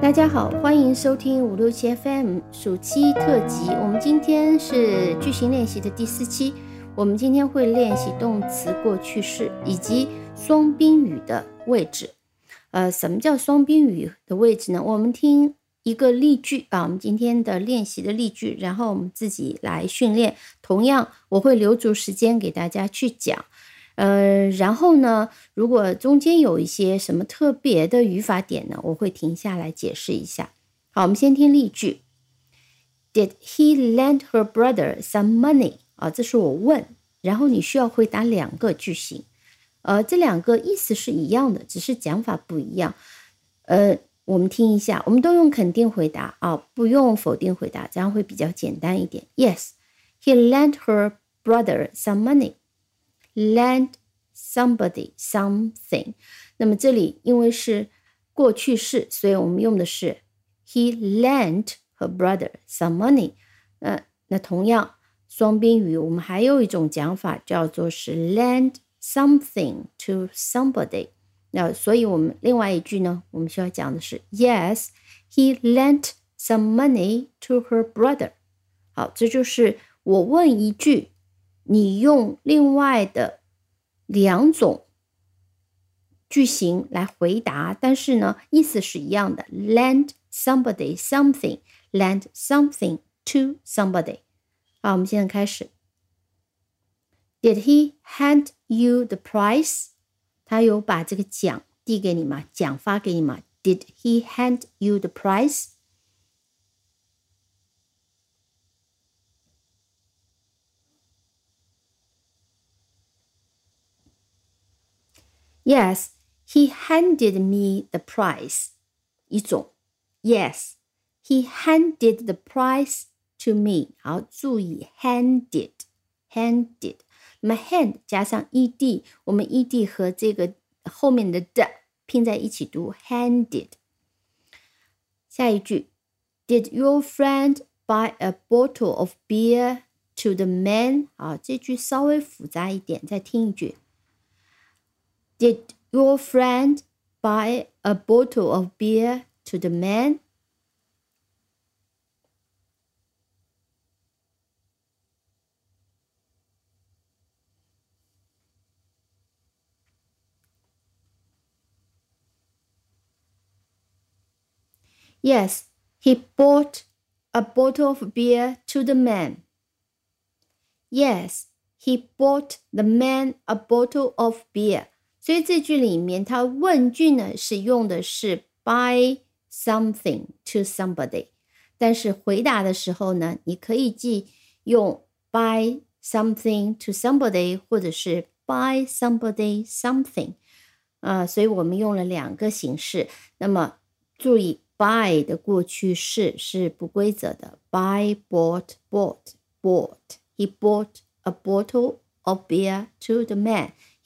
大家好，欢迎收听五六七 FM 暑期特辑。我们今天是句型练习的第四期。我们今天会练习动词过去式以及双宾语的位置。呃，什么叫双宾语的位置呢？我们听一个例句啊，我们今天的练习的例句，然后我们自己来训练。同样，我会留足时间给大家去讲。呃，然后呢，如果中间有一些什么特别的语法点呢，我会停下来解释一下。好，我们先听例句：Did he lend her brother some money？啊，这是我问，然后你需要回答两个句型。呃，这两个意思是一样的，只是讲法不一样。呃，我们听一下，我们都用肯定回答啊，不用否定回答，这样会比较简单一点。Yes, he lent her brother some money. Lend somebody something，那么这里因为是过去式，所以我们用的是 he lent her brother some money。呃，那同样双宾语，我们还有一种讲法叫做是 lend something to somebody。那所以我们另外一句呢，我们需要讲的是 Yes, he lent some money to her brother。好，这就是我问一句。 你用另外的两种句型来回答，但是呢，意思是一样的。Lend somebody something, lend something to somebody。好，我们现在开始。Did he hand you the prize？他有把这个奖递给你吗？奖发给你吗？Did he hand you the prize？Yes, he handed me the prize. 一种，Yes, he handed the prize to me. 好，注意 handed, handed。那么 hand 加上 ed，我们 ed 和这个后面的的拼在一起读 handed。下一句，Did your friend buy a bottle of beer to the man？啊，这句稍微复杂一点，再听一句。 Did your friend buy a bottle of beer to the man? Yes, he bought a bottle of beer to the man. Yes, he bought the man a bottle of beer. 所以这句里面，它问句呢是用的是 buy something to somebody，但是回答的时候呢，你可以既用 buy something to somebody，或者是 buy somebody something，啊，所以我们用了两个形式。那么注意，buy 的过去式是不规则的，buy bought bought bought，he bought a bottle of beer to the man。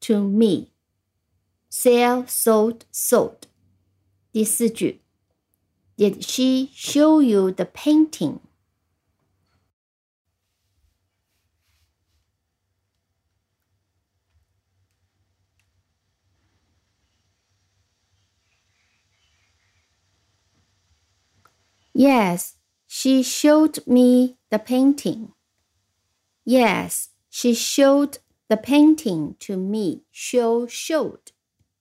to me. Sell, sold, sold. 第四句，Did she show you the painting? Yes, she showed me the painting. Yes, she showed the painting to me show showed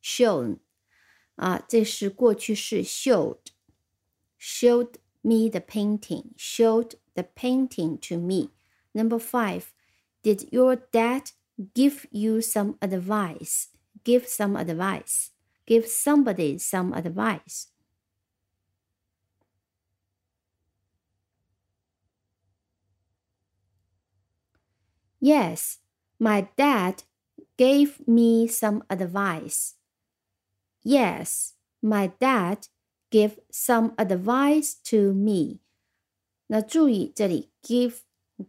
shown 啊，这是过去式 showed showed me the painting showed the painting to me. Number five, did your dad give you some advice? Give some advice. Give somebody some advice. Yes, my dad gave me some advice. Yes, my dad give some advice to me。那注意这里 give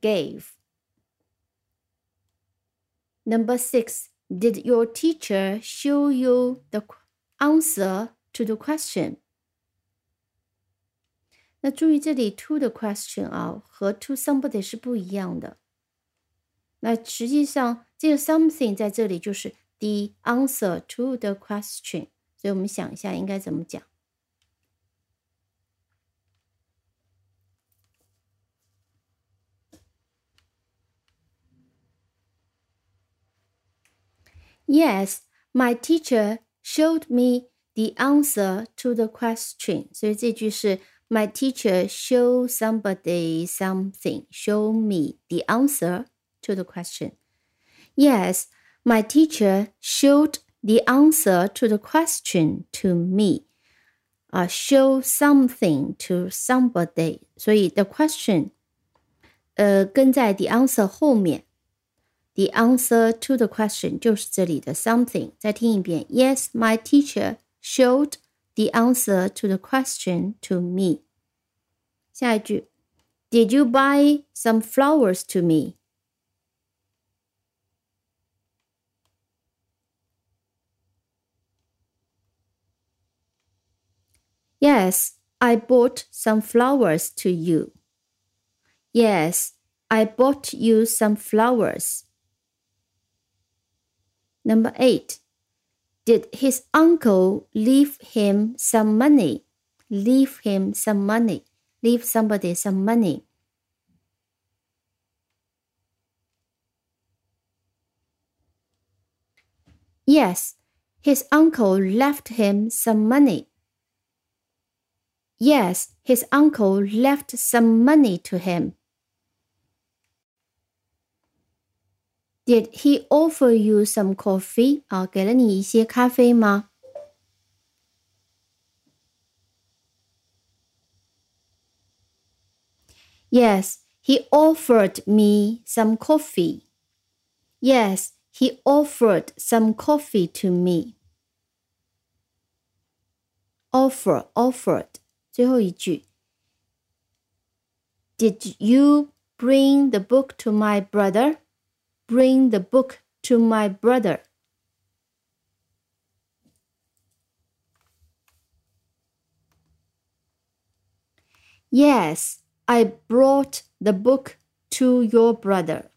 gave。Number six, did your teacher show you the answer to the question? 那注意这里 to the question 啊，和 to somebody 是不一样的。 那实际上这个 something 在这里就是 the answer to the question，所以我们想一下应该怎么讲。Yes, my teacher showed me the answer to the question。所以这句是 My teacher show somebody something. Show me the answer to the question. Yes, my teacher showed the answer to the question to me. 啊、uh,，show something to somebody，所以 the question，呃，跟在 the answer 后面。The answer to the question 就是这里的 something。再听一遍。Yes, my teacher showed the answer to the question to me。下一句，Did you buy some flowers to me? Yes, I bought some flowers to you. Yes, I bought you some flowers. Number eight. Did his uncle leave him some money? Leave him some money. Leave somebody some money. Yes, his uncle left him some money. Yes, his uncle left some money to him. Did he offer you some coffee? 啊，给了你一些咖啡吗？Yes, he offered me some coffee. Yes, he offered some coffee to me. Offer, offered. 最后一句。Did you bring the book to my brother? bring the book to my brother. Yes, I brought the book to your brother.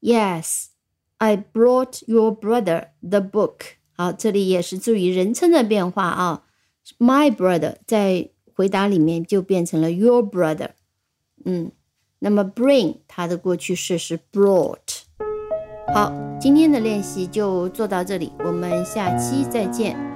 Yes, I brought your brother the book. 好，这里也是注意人称的变化啊。 My brother 在回答里面就变成了 your brother。嗯。那么 bring 它的过去式是 brought。好，今天的练习就做到这里，我们下期再见。